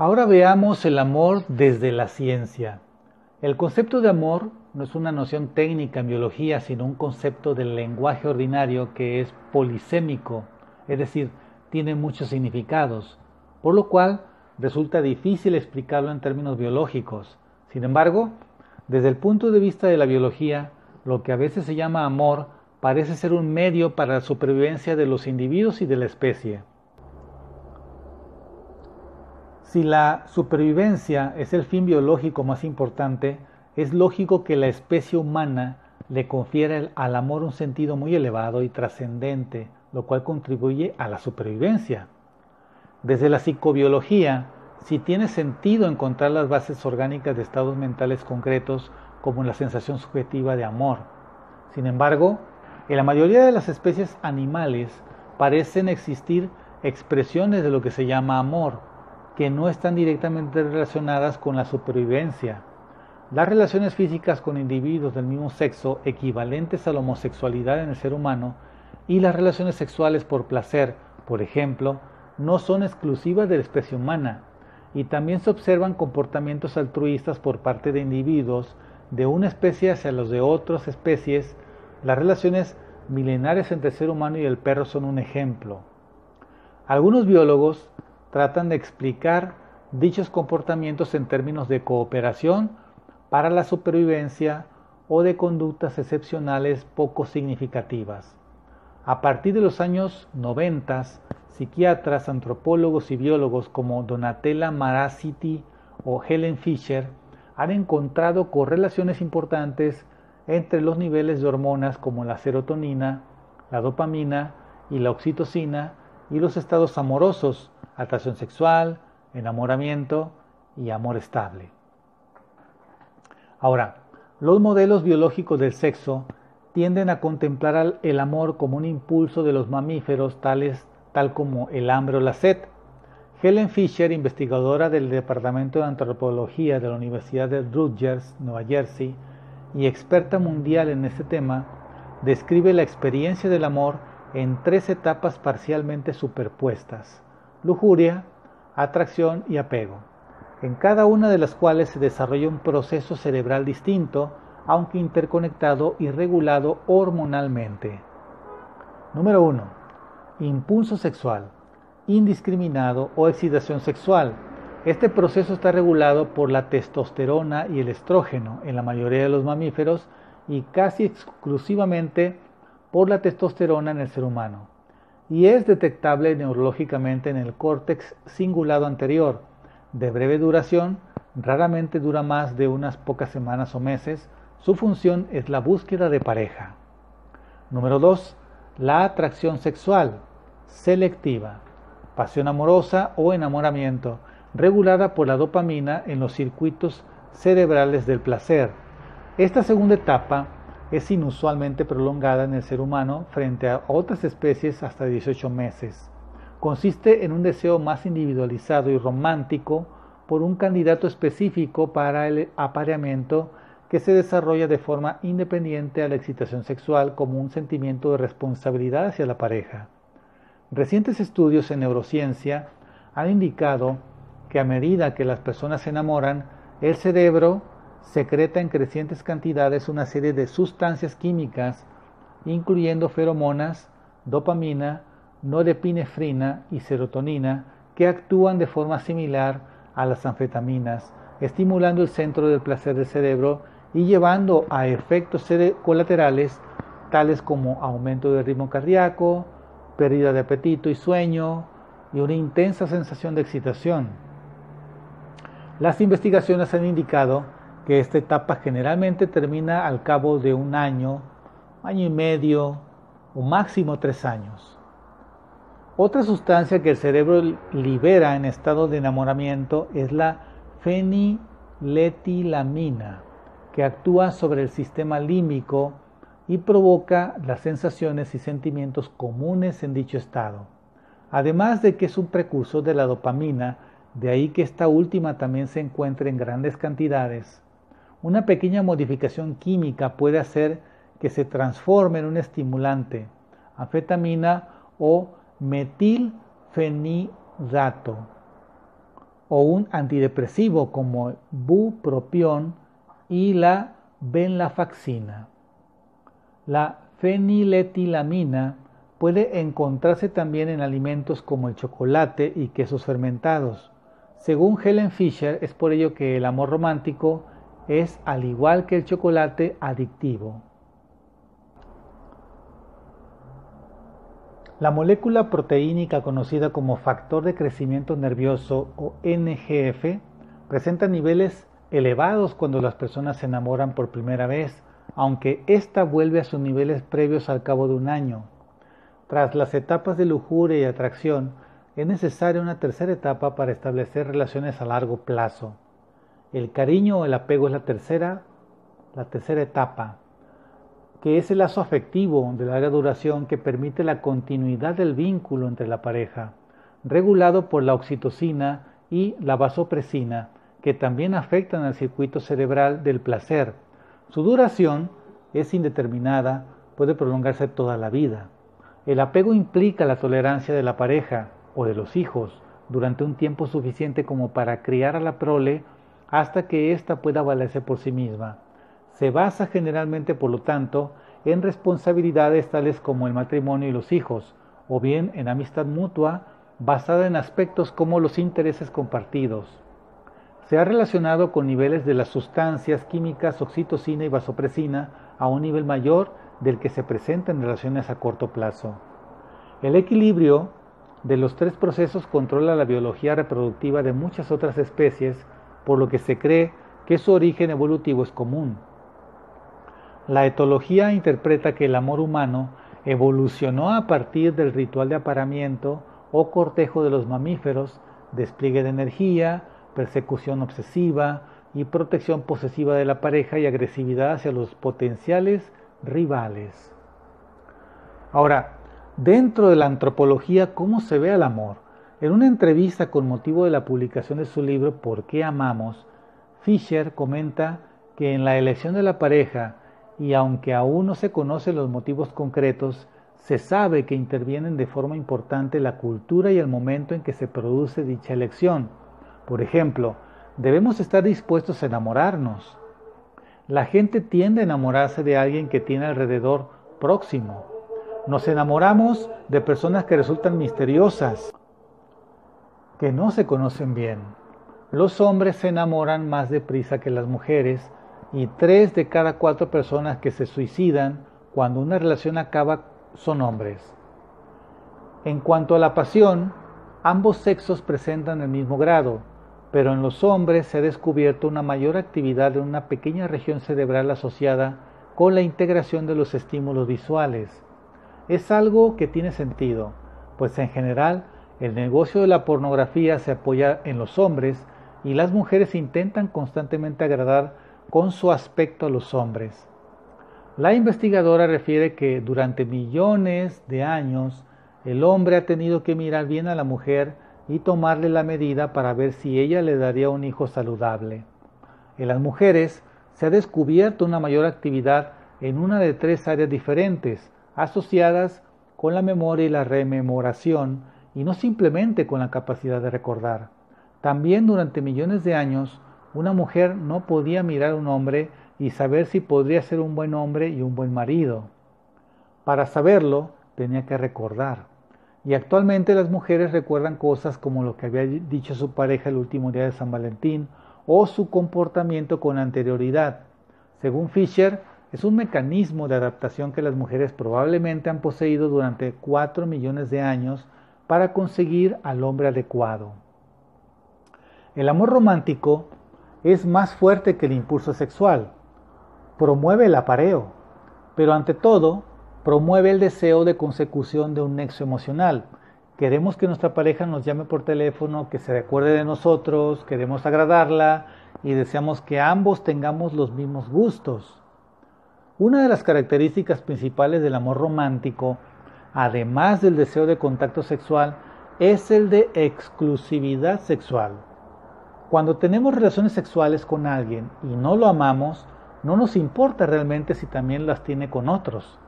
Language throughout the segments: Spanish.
Ahora veamos el amor desde la ciencia. El concepto de amor no es una noción técnica en biología, sino un concepto del lenguaje ordinario que es polisémico, es decir, tiene muchos significados, por lo cual resulta difícil explicarlo en términos biológicos. Sin embargo, desde el punto de vista de la biología, lo que a veces se llama amor parece ser un medio para la supervivencia de los individuos y de la especie. Si la supervivencia es el fin biológico más importante, es lógico que la especie humana le confiera al amor un sentido muy elevado y trascendente, lo cual contribuye a la supervivencia. Desde la psicobiología, si tiene sentido encontrar las bases orgánicas de estados mentales concretos como la sensación subjetiva de amor. Sin embargo, en la mayoría de las especies animales parecen existir expresiones de lo que se llama amor, que no están directamente relacionadas con la supervivencia. Las relaciones físicas con individuos del mismo sexo equivalentes a la homosexualidad en el ser humano y las relaciones sexuales por placer, por ejemplo, no son exclusivas de la especie humana y también se observan comportamientos altruistas por parte de individuos de una especie hacia los de otras especies. Las relaciones milenarias entre el ser humano y el perro son un ejemplo. Algunos biólogos tratan de explicar dichos comportamientos en términos de cooperación para la supervivencia o de conductas excepcionales poco significativas. A partir de los años 90, psiquiatras, antropólogos y biólogos como Donatella Marasiti o Helen Fisher han encontrado correlaciones importantes entre los niveles de hormonas como la serotonina, la dopamina y la oxitocina y los estados amorosos, atracción sexual, enamoramiento y amor estable. Ahora, los modelos biológicos del sexo tienden a contemplar el amor como un impulso de los mamíferos tales tal como el hambre o la sed. Helen Fisher, investigadora del Departamento de Antropología de la Universidad de Rutgers, Nueva Jersey, y experta mundial en este tema, describe la experiencia del amor en tres etapas parcialmente superpuestas lujuria, atracción y apego, en cada una de las cuales se desarrolla un proceso cerebral distinto, aunque interconectado y regulado hormonalmente. Número 1. Impulso sexual, indiscriminado o excitación sexual. Este proceso está regulado por la testosterona y el estrógeno en la mayoría de los mamíferos y casi exclusivamente por la testosterona en el ser humano y es detectable neurológicamente en el córtex cingulado anterior, de breve duración, raramente dura más de unas pocas semanas o meses, su función es la búsqueda de pareja. Número 2. La atracción sexual, selectiva, pasión amorosa o enamoramiento, regulada por la dopamina en los circuitos cerebrales del placer. Esta segunda etapa es inusualmente prolongada en el ser humano frente a otras especies hasta 18 meses. Consiste en un deseo más individualizado y romántico por un candidato específico para el apareamiento que se desarrolla de forma independiente a la excitación sexual como un sentimiento de responsabilidad hacia la pareja. Recientes estudios en neurociencia han indicado que a medida que las personas se enamoran, el cerebro secreta en crecientes cantidades una serie de sustancias químicas, incluyendo feromonas, dopamina, norepinefrina y serotonina, que actúan de forma similar a las anfetaminas, estimulando el centro del placer del cerebro y llevando a efectos colaterales tales como aumento del ritmo cardíaco, pérdida de apetito y sueño y una intensa sensación de excitación. Las investigaciones han indicado que esta etapa generalmente termina al cabo de un año, año y medio o máximo tres años. Otra sustancia que el cerebro libera en estado de enamoramiento es la feniletilamina, que actúa sobre el sistema límbico y provoca las sensaciones y sentimientos comunes en dicho estado. Además de que es un precursor de la dopamina, de ahí que esta última también se encuentre en grandes cantidades una pequeña modificación química puede hacer que se transforme en un estimulante, anfetamina o metilfenidato, o un antidepresivo como bupropión y la venlafaxina. La feniletilamina puede encontrarse también en alimentos como el chocolate y quesos fermentados. Según Helen Fisher, es por ello que el amor romántico es, al igual que el chocolate, adictivo. La molécula proteínica conocida como factor de crecimiento nervioso o NGF presenta niveles elevados cuando las personas se enamoran por primera vez, aunque ésta vuelve a sus niveles previos al cabo de un año. Tras las etapas de lujuria y atracción, es necesaria una tercera etapa para establecer relaciones a largo plazo. El cariño o el apego es la tercera, la tercera etapa que es el lazo afectivo de larga duración que permite la continuidad del vínculo entre la pareja, regulado por la oxitocina y la vasopresina, que también afectan al circuito cerebral del placer. Su duración es indeterminada, puede prolongarse toda la vida. El apego implica la tolerancia de la pareja o de los hijos durante un tiempo suficiente como para criar a la prole hasta que ésta pueda valerse por sí misma se basa generalmente, por lo tanto, en responsabilidades tales como el matrimonio y los hijos, o bien en amistad mutua basada en aspectos como los intereses compartidos. Se ha relacionado con niveles de las sustancias químicas oxitocina y vasopresina a un nivel mayor del que se presenta en relaciones a corto plazo. El equilibrio de los tres procesos controla la biología reproductiva de muchas otras especies, por lo que se cree que su origen evolutivo es común. La etología interpreta que el amor humano evolucionó a partir del ritual de aparamiento o cortejo de los mamíferos, despliegue de energía, persecución obsesiva y protección posesiva de la pareja y agresividad hacia los potenciales rivales. Ahora, dentro de la antropología, ¿cómo se ve el amor? En una entrevista con motivo de la publicación de su libro ¿Por qué amamos?, Fisher comenta que en la elección de la pareja y aunque aún no se conocen los motivos concretos, se sabe que intervienen de forma importante la cultura y el momento en que se produce dicha elección. Por ejemplo, debemos estar dispuestos a enamorarnos. La gente tiende a enamorarse de alguien que tiene alrededor próximo. Nos enamoramos de personas que resultan misteriosas, que no se conocen bien. Los hombres se enamoran más deprisa que las mujeres y tres de cada cuatro personas que se suicidan cuando una relación acaba son hombres. En cuanto a la pasión, ambos sexos presentan el mismo grado, pero en los hombres se ha descubierto una mayor actividad en una pequeña región cerebral asociada con la integración de los estímulos visuales. Es algo que tiene sentido, pues en general el negocio de la pornografía se apoya en los hombres y las mujeres intentan constantemente agradar con su aspecto a los hombres. La investigadora refiere que durante millones de años el hombre ha tenido que mirar bien a la mujer y tomarle la medida para ver si ella le daría un hijo saludable. En las mujeres se ha descubierto una mayor actividad en una de tres áreas diferentes, asociadas con la memoria y la rememoración, y no simplemente con la capacidad de recordar. También durante millones de años, una mujer no podía mirar a un hombre y saber si podría ser un buen hombre y un buen marido. Para saberlo, tenía que recordar. Y actualmente las mujeres recuerdan cosas como lo que había dicho su pareja el último día de San Valentín o su comportamiento con anterioridad. Según Fisher, es un mecanismo de adaptación que las mujeres probablemente han poseído durante cuatro millones de años para conseguir al hombre adecuado. El amor romántico es más fuerte que el impulso sexual. Promueve el apareo, pero ante todo promueve el deseo de consecución de un nexo emocional. Queremos que nuestra pareja nos llame por teléfono, que se recuerde de nosotros, queremos agradarla y deseamos que ambos tengamos los mismos gustos. Una de las características principales del amor romántico, además del deseo de contacto sexual, es el de exclusividad sexual. Cuando tenemos relaciones sexuales con alguien y no lo amamos, no nos importa realmente si también las tiene con otros.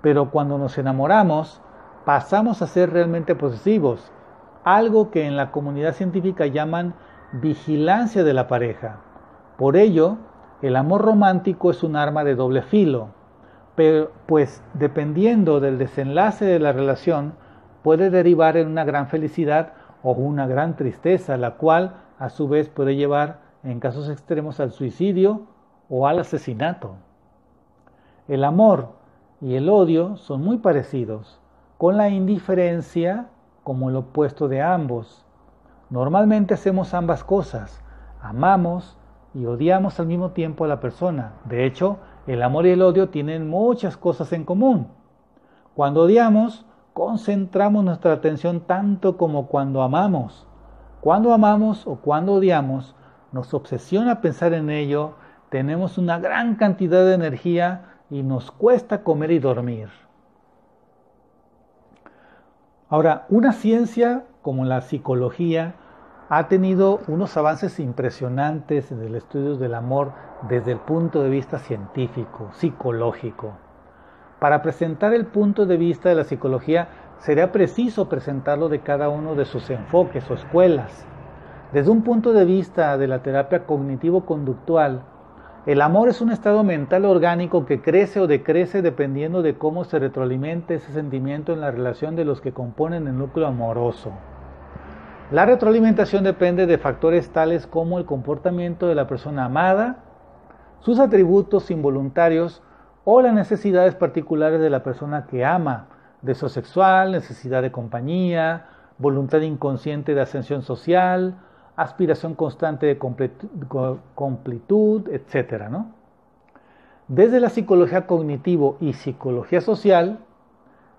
Pero cuando nos enamoramos, pasamos a ser realmente posesivos, algo que en la comunidad científica llaman vigilancia de la pareja. Por ello, el amor romántico es un arma de doble filo, pues dependiendo del desenlace de la relación, puede derivar en una gran felicidad o una gran tristeza, la cual a su vez puede llevar en casos extremos al suicidio o al asesinato. El amor y el odio son muy parecidos, con la indiferencia como el opuesto de ambos. Normalmente hacemos ambas cosas, amamos y odiamos al mismo tiempo a la persona. De hecho, el amor y el odio tienen muchas cosas en común. Cuando odiamos, concentramos nuestra atención tanto como cuando amamos. Cuando amamos o cuando odiamos, nos obsesiona pensar en ello, tenemos una gran cantidad de energía y nos cuesta comer y dormir. Ahora, una ciencia como la psicología ha tenido unos avances impresionantes en el estudio del amor desde el punto de vista científico, psicológico. Para presentar el punto de vista de la psicología sería preciso presentarlo de cada uno de sus enfoques o escuelas. Desde un punto de vista de la terapia cognitivo-conductual, el amor es un estado mental orgánico que crece o decrece dependiendo de cómo se retroalimente ese sentimiento en la relación de los que componen el núcleo amoroso. La retroalimentación depende de factores tales como el comportamiento de la persona amada, sus atributos involuntarios o las necesidades particulares de la persona que ama, deseo sexual, necesidad de compañía, voluntad inconsciente de ascensión social, aspiración constante de completud, etc. Desde la psicología cognitivo y psicología social,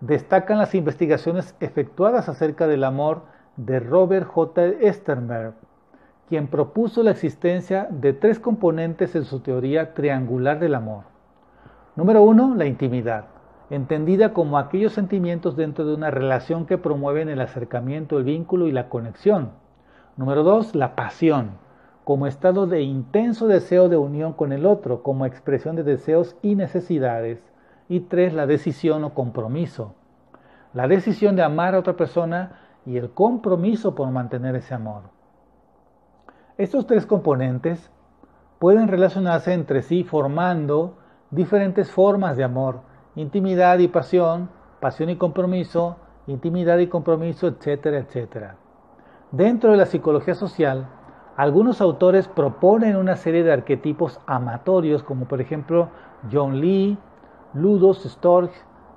destacan las investigaciones efectuadas acerca del amor de Robert J. Sternberg, quien propuso la existencia de tres componentes en su teoría triangular del amor. Número uno, la intimidad, entendida como aquellos sentimientos dentro de una relación que promueven el acercamiento, el vínculo y la conexión. Número dos, la pasión, como estado de intenso deseo de unión con el otro, como expresión de deseos y necesidades. Y tres, la decisión o compromiso. La decisión de amar a otra persona y el compromiso por mantener ese amor. Estos tres componentes pueden relacionarse entre sí formando diferentes formas de amor, intimidad y pasión, pasión y compromiso, intimidad y compromiso, etcétera, etcétera. Dentro de la psicología social, algunos autores proponen una serie de arquetipos amatorios, como por ejemplo John Lee, Ludos, Storch,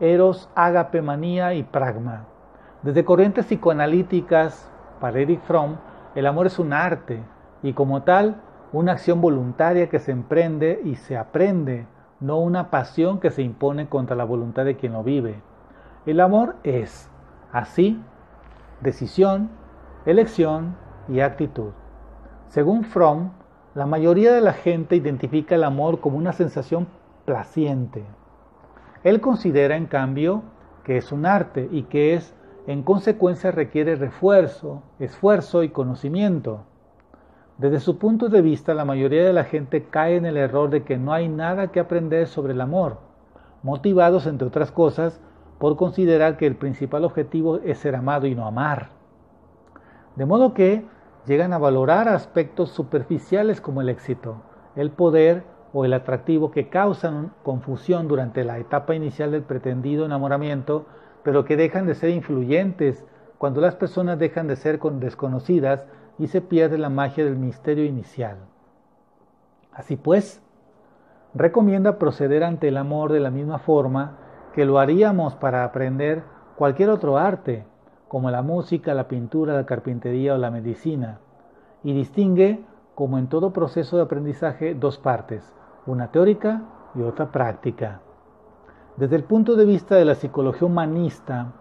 Eros, Agape, Manía y Pragma. Desde corrientes psicoanalíticas, para Eric Fromm, el amor es un arte y como tal, una acción voluntaria que se emprende y se aprende, no una pasión que se impone contra la voluntad de quien lo vive. El amor es, así, decisión, elección y actitud. Según Fromm, la mayoría de la gente identifica el amor como una sensación placiente. Él considera, en cambio, que es un arte y que es, en consecuencia, requiere refuerzo, esfuerzo y conocimiento. Desde su punto de vista, la mayoría de la gente cae en el error de que no hay nada que aprender sobre el amor, motivados, entre otras cosas, por considerar que el principal objetivo es ser amado y no amar. De modo que llegan a valorar aspectos superficiales como el éxito, el poder o el atractivo que causan confusión durante la etapa inicial del pretendido enamoramiento, pero que dejan de ser influyentes cuando las personas dejan de ser desconocidas y se pierde la magia del misterio inicial. Así pues, recomienda proceder ante el amor de la misma forma que lo haríamos para aprender cualquier otro arte, como la música, la pintura, la carpintería o la medicina, y distingue, como en todo proceso de aprendizaje, dos partes, una teórica y otra práctica. Desde el punto de vista de la psicología humanista,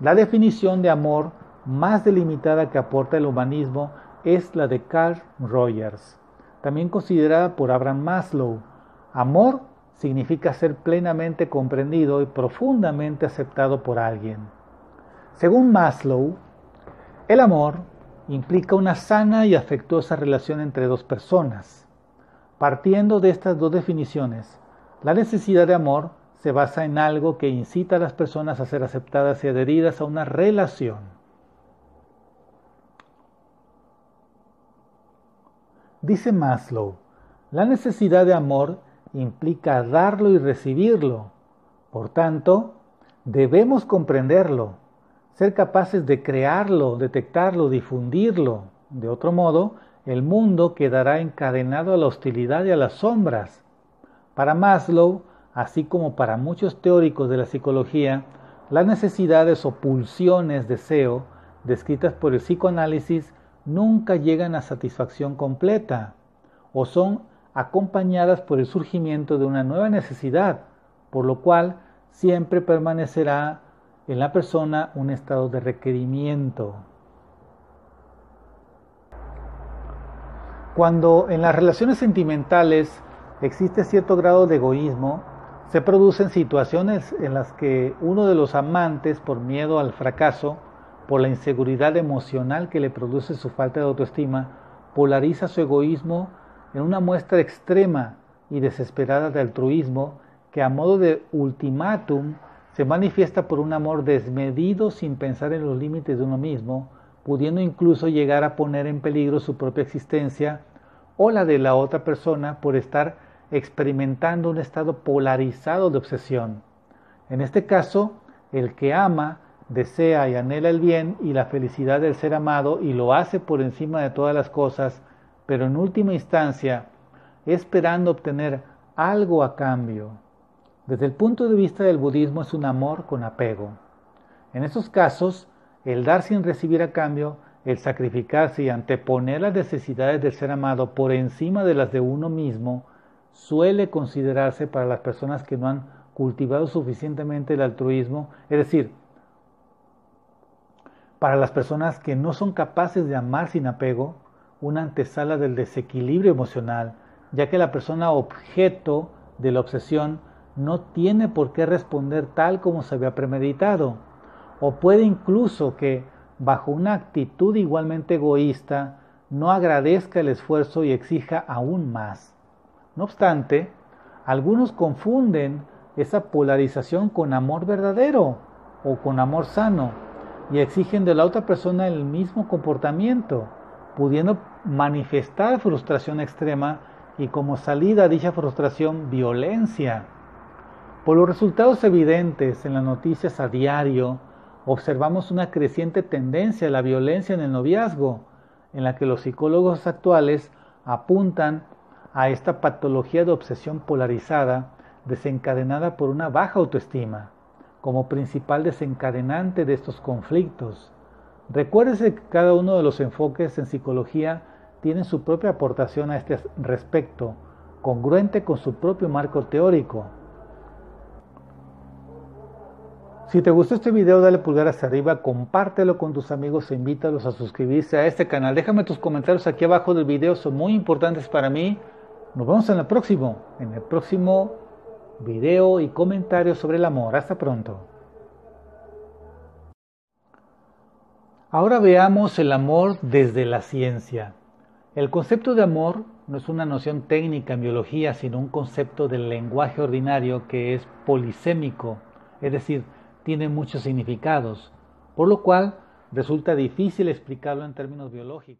la definición de amor más delimitada que aporta el humanismo es la de Carl Rogers, también considerada por Abraham Maslow. Amor significa ser plenamente comprendido y profundamente aceptado por alguien. Según Maslow, el amor implica una sana y afectuosa relación entre dos personas. Partiendo de estas dos definiciones, la necesidad de amor se basa en algo que incita a las personas a ser aceptadas y adheridas a una relación. Dice Maslow, la necesidad de amor implica darlo y recibirlo. Por tanto, debemos comprenderlo, ser capaces de crearlo, detectarlo, difundirlo. De otro modo, el mundo quedará encadenado a la hostilidad y a las sombras. Para Maslow, así como para muchos teóricos de la psicología, las necesidades o pulsiones deseo descritas por el psicoanálisis nunca llegan a satisfacción completa o son acompañadas por el surgimiento de una nueva necesidad, por lo cual siempre permanecerá en la persona un estado de requerimiento. Cuando en las relaciones sentimentales existe cierto grado de egoísmo, se producen situaciones en las que uno de los amantes, por miedo al fracaso, por la inseguridad emocional que le produce su falta de autoestima, polariza su egoísmo en una muestra extrema y desesperada de altruismo que a modo de ultimátum se manifiesta por un amor desmedido sin pensar en los límites de uno mismo, pudiendo incluso llegar a poner en peligro su propia existencia o la de la otra persona por estar experimentando un estado polarizado de obsesión. En este caso, el que ama desea y anhela el bien y la felicidad del ser amado y lo hace por encima de todas las cosas, pero en última instancia esperando obtener algo a cambio. Desde el punto de vista del budismo es un amor con apego. En esos casos, el dar sin recibir a cambio, el sacrificarse y anteponer las necesidades del ser amado por encima de las de uno mismo, suele considerarse para las personas que no han cultivado suficientemente el altruismo, es decir, para las personas que no son capaces de amar sin apego, una antesala del desequilibrio emocional, ya que la persona objeto de la obsesión no tiene por qué responder tal como se había premeditado, o puede incluso que, bajo una actitud igualmente egoísta, no agradezca el esfuerzo y exija aún más. No obstante, algunos confunden esa polarización con amor verdadero o con amor sano y exigen de la otra persona el mismo comportamiento, pudiendo manifestar frustración extrema y como salida a dicha frustración violencia. Por los resultados evidentes en las noticias a diario, observamos una creciente tendencia a la violencia en el noviazgo, en la que los psicólogos actuales apuntan a esta patología de obsesión polarizada desencadenada por una baja autoestima, como principal desencadenante de estos conflictos. Recuérdese que cada uno de los enfoques en psicología tiene su propia aportación a este respecto, congruente con su propio marco teórico. Si te gustó este video, dale pulgar hacia arriba, compártelo con tus amigos e invítalos a suscribirse a este canal. Déjame tus comentarios aquí abajo del video, son muy importantes para mí. Nos vemos en el próximo, en el próximo video y comentario sobre el amor. Hasta pronto. Ahora veamos el amor desde la ciencia. El concepto de amor no es una noción técnica en biología, sino un concepto del lenguaje ordinario que es polisémico, es decir, tiene muchos significados, por lo cual resulta difícil explicarlo en términos biológicos.